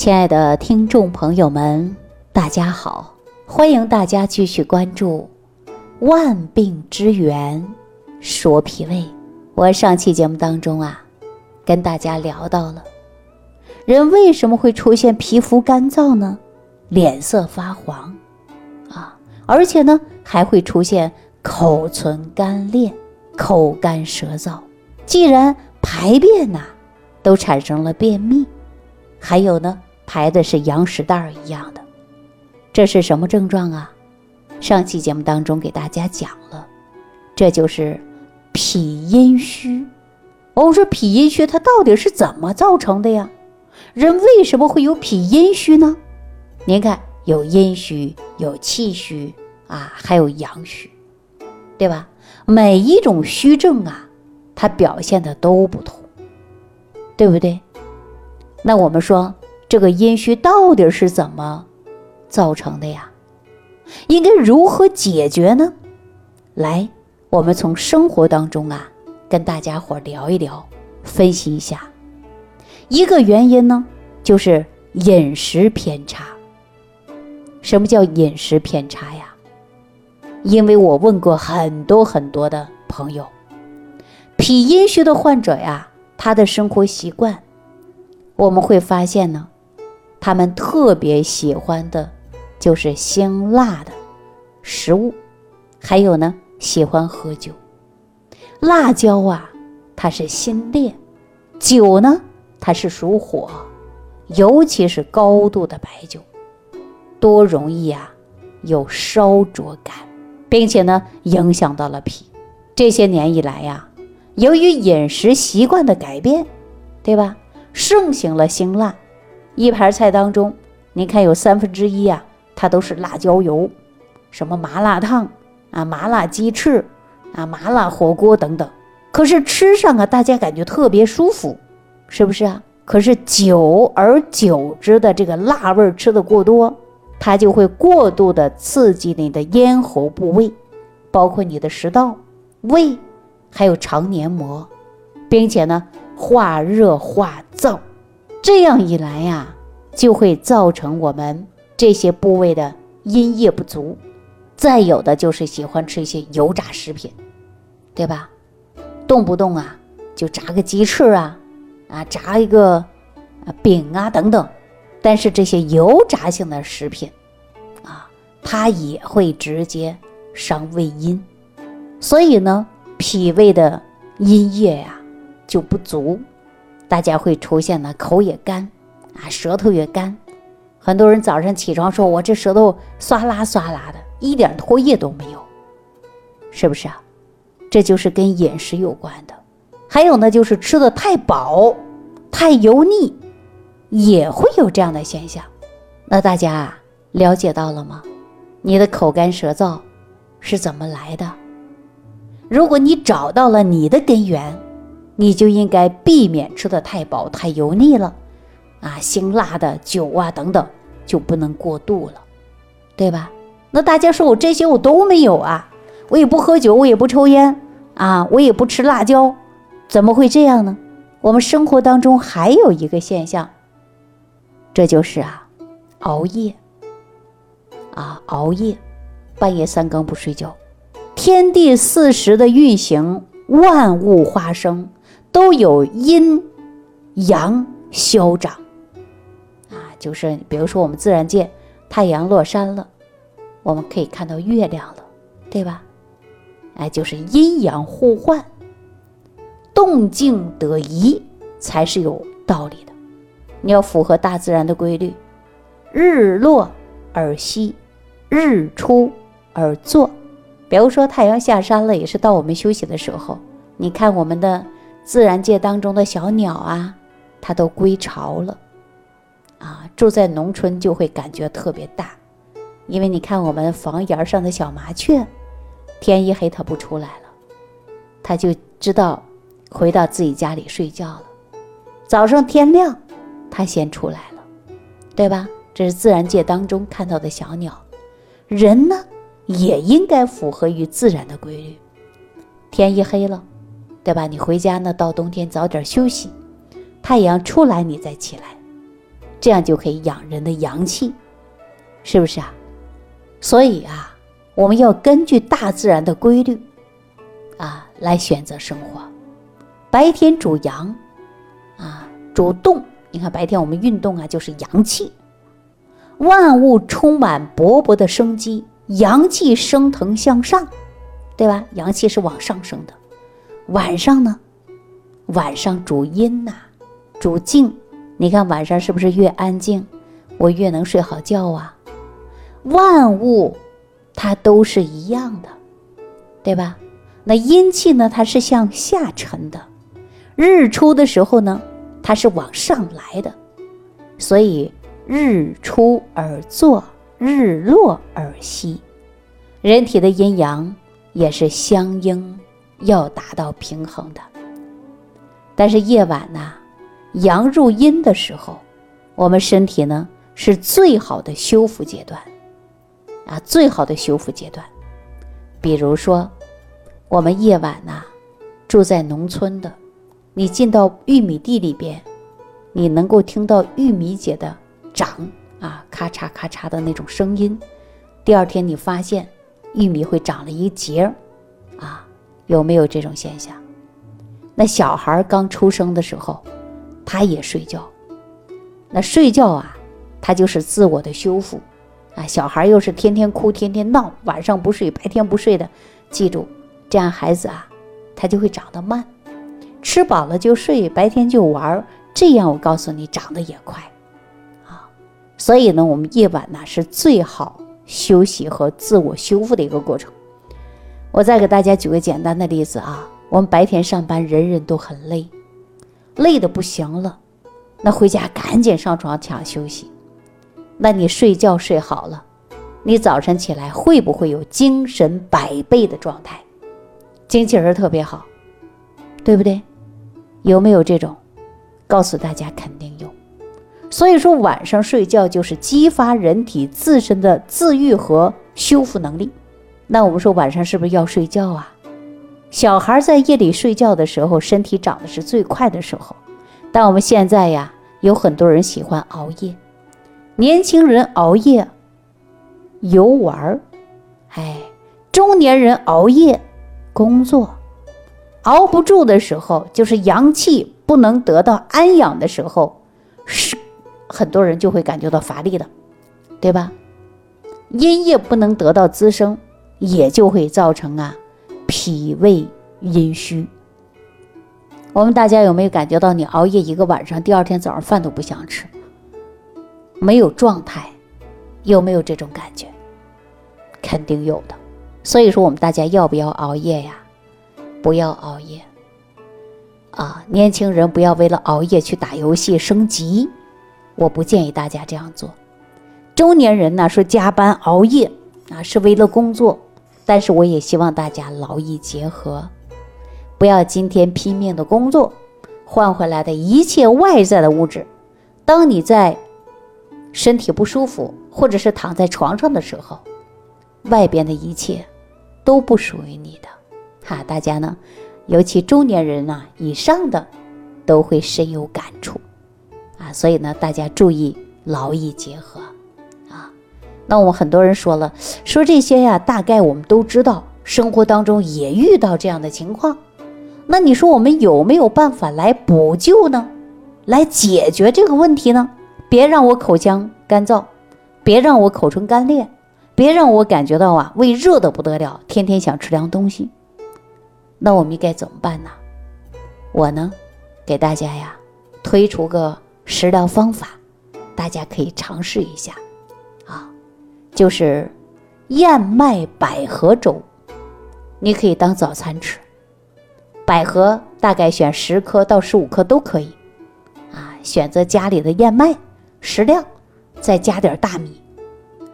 亲爱的听众朋友们，大家好！欢迎大家继续关注《万病之源说脾胃》。我上期节目当中啊，跟大家聊到了人为什么会出现皮肤干燥呢？脸色发黄啊，而且呢还会出现口唇干裂、口干舌燥。既然排便呐都产生了便秘，还有呢？排的是羊屎蛋儿一样的，这是什么症状啊？上期节目当中给大家讲了，这就是脾阴虚。我们说脾阴虚它到底是怎么造成的呀？人为什么会有脾阴虚呢？您看，有阴虚，有气虚啊，还有阳虚，对吧？每一种虚症啊，它表现的都不同，对不对？那我们说。这个阴虚到底是怎么造成的呀？应该如何解决呢？来，我们从生活当中啊，跟大家伙聊一聊，分析一下。一个原因呢，就是饮食偏差。什么叫饮食偏差呀？因为我问过很多很多的朋友，脾阴虚的患者呀，他的生活习惯，我们会发现呢。他们特别喜欢的，就是辛辣的食物，还有呢，喜欢喝酒。辣椒啊，它是辛烈；酒呢，它是属火，尤其是高度的白酒，多容易啊有烧灼感，并且呢，影响到了脾。这些年以来呀，由于饮食习惯的改变，对吧，盛行了辛辣。一盘菜当中，您看有三分之一啊，它都是辣椒油，什么麻辣烫啊、麻辣鸡翅啊、麻辣火锅等等。可是吃上啊，大家感觉特别舒服，是不是啊？可是久而久之的这个辣味吃的过多，它就会过度的刺激你的咽喉部位，包括你的食道、胃，还有肠黏膜，并且呢，化热化燥。这样一来呀，就会造成我们这些部位的阴液不足。再有的就是喜欢吃一些油炸食品，对吧？动不动啊就炸个鸡翅啊，啊炸一个啊饼啊等等。但是这些油炸性的食品啊，它也会直接伤胃阴，所以呢，脾胃的阴液呀就不足。大家会出现呢，口也干，啊，舌头也干。很多人早上起床说：“我这舌头唰啦唰啦的，一点唾液都没有。”是不是啊？这就是跟饮食有关的。还有呢，就是吃的太饱、太油腻，也会有这样的现象。那大家啊，了解到了吗？你的口干舌燥是怎么来的？如果你找到了你的根源。你就应该避免吃的太饱太油腻了，啊，辛辣的酒啊等等就不能过度了，对吧？那大家说我这些我都没有啊，我也不喝酒，我也不抽烟啊，我也不吃辣椒，怎么会这样呢？我们生活当中还有一个现象，这就是啊，熬夜啊，熬夜，半夜三更不睡觉，天地四时的运行，万物化生。都有阴阳消长啊，就是比如说我们自然界，太阳落山了，我们可以看到月亮了，对吧？哎，就是阴阳互换，动静得宜才是有道理的。你要符合大自然的规律，日落而息，日出而作。比如说太阳下山了，也是到我们休息的时候。你看我们的。自然界当中的小鸟啊，它都归巢了，啊，住在农村就会感觉特别大，因为你看我们房檐上的小麻雀，天一黑它不出来了，它就知道回到自己家里睡觉了。早上天亮，它先出来了，对吧？这是自然界当中看到的小鸟。人呢，也应该符合于自然的规律，天一黑了。对吧？你回家呢，到冬天早点休息，太阳出来你再起来，这样就可以养人的阳气，是不是啊？所以啊，我们要根据大自然的规律啊来选择生活。白天主阳，啊主动。你看白天我们运动啊，就是阳气，万物充满勃勃的生机，阳气升腾向上，对吧？阳气是往上升的。晚上呢，晚上主阴呐，主静。你看晚上是不是越安静，我越能睡好觉啊？万物它都是一样的，对吧？那阴气呢，它是向下沉的。日出的时候呢，它是往上来的，所以日出而作，日落而息。人体的阴阳也是相应，要达到平衡的。但是夜晚呢？阳入阴的时候，我们身体呢是最好的修复阶段，啊，最好的修复阶段。比如说，我们夜晚呐，住在农村的，你进到玉米地里边，你能够听到玉米姐的长啊，咔嚓咔嚓的那种声音。第二天你发现玉米会长了一节儿，啊，有没有这种现象？那小孩刚出生的时候。他也睡觉，那睡觉啊，他就是自我的修复，啊，小孩又是天天哭天天闹，晚上不睡，白天不睡的，记住，这样孩子啊，他就会长得慢，吃饱了就睡，白天就玩，这样我告诉你，长得也快，啊，所以呢，我们夜晚呢是最好休息和自我修复的一个过程。我再给大家举个简单的例子啊，我们白天上班，人人都很累。累的不行了，那回家赶紧上床抢休息。那你睡觉睡好了，你早晨起来会不会有精神百倍的状态，精气神特别好，对不对？有没有这种？告诉大家肯定有。所以说晚上睡觉就是激发人体自身的自愈和修复能力。那我们说晚上是不是要睡觉啊？小孩在夜里睡觉的时候，身体长得是最快的时候。但我们现在呀，有很多人喜欢熬夜，年轻人熬夜游玩儿，哎，中年人熬夜工作，熬不住的时候，就是阳气不能得到安养的时候，是很多人就会感觉到乏力的，对吧？阴液不能得到滋生，也就会造成啊。脾胃阴虚，我们大家有没有感觉到，你熬夜一个晚上，第二天早上饭都不想吃，没有状态，有没有这种感觉？肯定有的。所以说，我们大家要不要熬夜呀？不要熬夜啊！年轻人不要为了熬夜去打游戏升级，我不建议大家这样做。中年人呢，说加班熬夜啊，是为了工作。但是我也希望大家劳逸结合，不要今天拼命的工作，换回来的一切外在的物质，当你在身体不舒服或者是躺在床上的时候，外边的一切都不属于你的。哈，大家呢，尤其中年人啊以上的，都会深有感触啊。所以呢，大家注意劳逸结合。那我们很多人说了，说这些呀，大概我们都知道，生活当中也遇到这样的情况。那你说我们有没有办法来补救呢？来解决这个问题呢？别让我口腔干燥，别让我口唇干裂，别让我感觉到啊胃热的不得了，天天想吃凉东西。那我们应该怎么办呢？我呢，给大家呀推出个食疗方法，大家可以尝试一下。就是燕麦百合粥，你可以当早餐吃。百合大概选十颗到十五颗都可以，啊，选择家里的燕麦适量，再加点大米，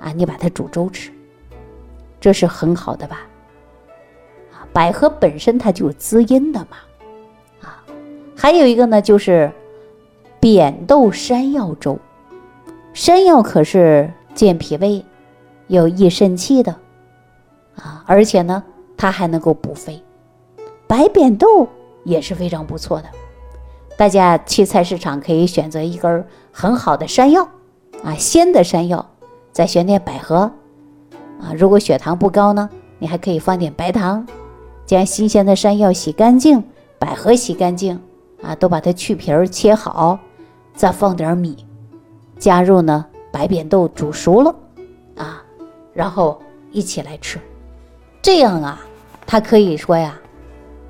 啊，你把它煮粥吃，这是很好的吧？啊，百合本身它就是滋阴的嘛，啊，还有一个呢就是扁豆山药粥，山药可是健脾胃。有益肾气的，啊，而且呢，它还能够补肺。白扁豆也是非常不错的。大家去菜市场可以选择一根很好的山药，啊，鲜的山药，再选点百合，啊，如果血糖不高呢，你还可以放点白糖，将新鲜的山药洗干净，百合洗干净，啊，都把它去皮儿切好，再放点米，加入呢白扁豆煮熟了，然后一起来吃，这样啊，它可以说呀，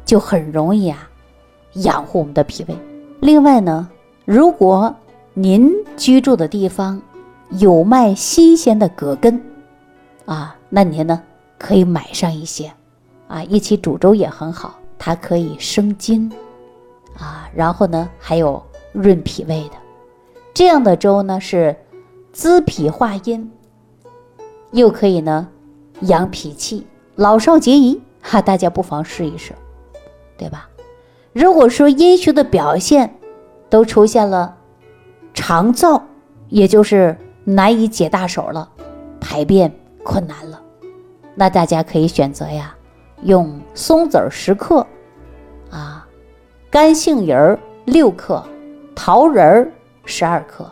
就很容易啊，养护我们的脾胃。另外呢，如果您居住的地方有卖新鲜的葛根，啊，那您呢可以买上一些，啊，一起煮粥也很好，它可以生津，啊，然后呢还有润脾胃的，这样的粥呢是滋脾化阴，又可以呢养脾气，老少皆宜，哈，大家不妨试一试，对吧？如果说阴虚的表现都出现了肠燥，也就是难以解大手了，排便困难了，那大家可以选择呀，用松子儿十克，啊，干杏仁儿六克，桃仁儿十二克，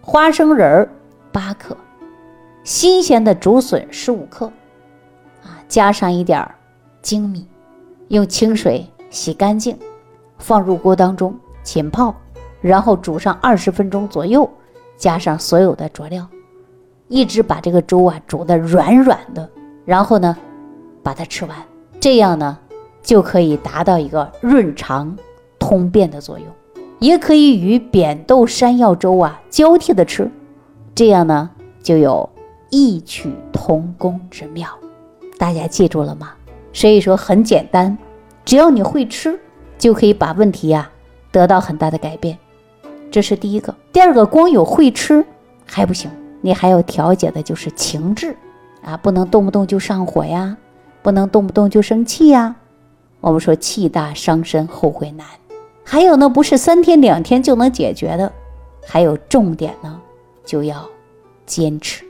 花生仁儿八克，新鲜的竹笋十五克，啊，加上一点儿粳米，用清水洗干净。放入锅当中浸泡，然后煮上二十分钟左右，加上所有的佐料，一直把这个粥啊煮得软软的，然后呢，把它吃完，这样呢就可以达到一个润肠通便的作用。也可以与扁豆山药粥啊交替的吃，这样呢就有异曲同工之妙。大家记住了吗？所以说很简单，只要你会吃。就可以把问题呀得到很大的改变，这是第一个。第二个，光有会吃还不行，你还要调节的就是情志啊，不能动不动就上火呀，不能动不动就生气呀。我们说气大伤身，后悔难。还有呢，不是三天两天就能解决的，还有重点呢，就要坚持。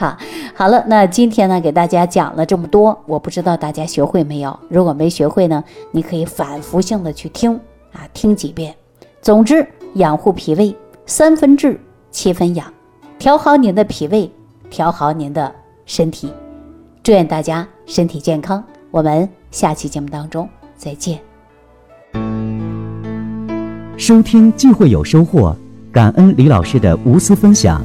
哈，好了，那今天呢，给大家讲了这么多，我不知道大家学会没有？如果没学会呢，你可以反复性的去听啊，听几遍。总之，养护脾胃，三分治，七分养，调好您的脾胃，调好您的身体。祝愿大家身体健康，我们下期节目当中再见。收听既会有收获，感恩李老师的无私分享。